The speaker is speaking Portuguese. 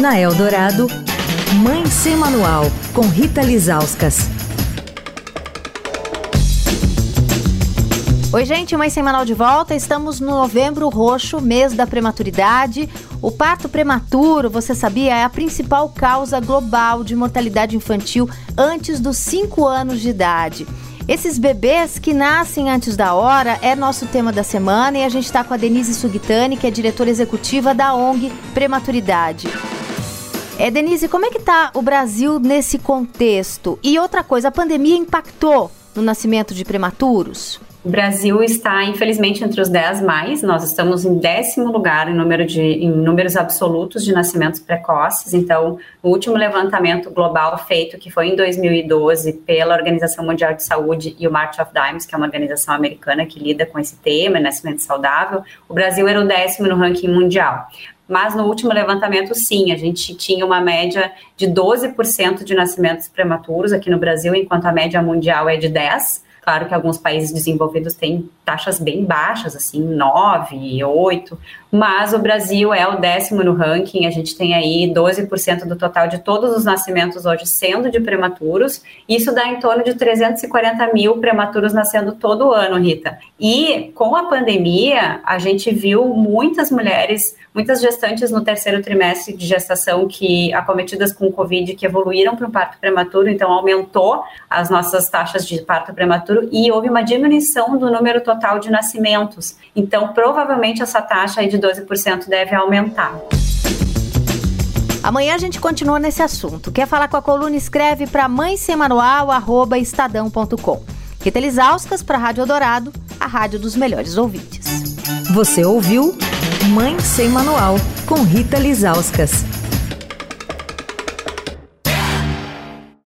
Na Eldorado, Mãe Sem Manual, com Rita Lizauskas. Oi, gente, Mãe Sem Manual de volta. Estamos no novembro roxo, mês da prematuridade. O parto prematuro, você sabia, é a principal causa global de mortalidade infantil antes dos 5 anos de idade. Esses bebês que nascem antes da hora é nosso tema da semana e a gente está com a Denise Sugitani, que é diretora executiva da ONG Prematuridade. É, Denise, como é que está o Brasil nesse contexto? E outra coisa, a pandemia impactou no nascimento de prematuros? O Brasil está, infelizmente, entre os 10 mais. Nós estamos em décimo lugar em, número de, em números absolutos de nascimentos precoces. Então, o último levantamento global feito, que foi em 2012 pela Organização Mundial de Saúde e o March of Dimes, que é uma organização americana que lida com esse tema, nascimento saudável, o Brasil era o décimo no ranking mundial. Mas no último levantamento, sim, a gente tinha uma média de 12% de nascimentos prematuros aqui no Brasil, enquanto a média mundial é de 10%. Claro que alguns países desenvolvidos têm taxas bem baixas, assim, 9, 8, mas o Brasil é o décimo no ranking, a gente tem aí 12% do total de todos os nascimentos hoje sendo de prematuros, isso dá em torno de 340 mil prematuros nascendo todo ano, Rita. E com a pandemia, a gente viu muitas mulheres muitas gestantes no terceiro trimestre de gestação que acometidas com Covid que evoluíram para o parto prematuro, então aumentou as nossas taxas de parto prematuro e houve uma diminuição do número total de nascimentos. Então, provavelmente essa taxa aí de 12% deve aumentar. Amanhã a gente continua nesse assunto. Quer falar com a coluna? Escreve para mãesemanual@estadão.com. Rita Lisauskas para a Rádio Eldorado, a rádio dos melhores ouvintes. Você ouviu Mãe Sem Manual, com Rita Lizauskas.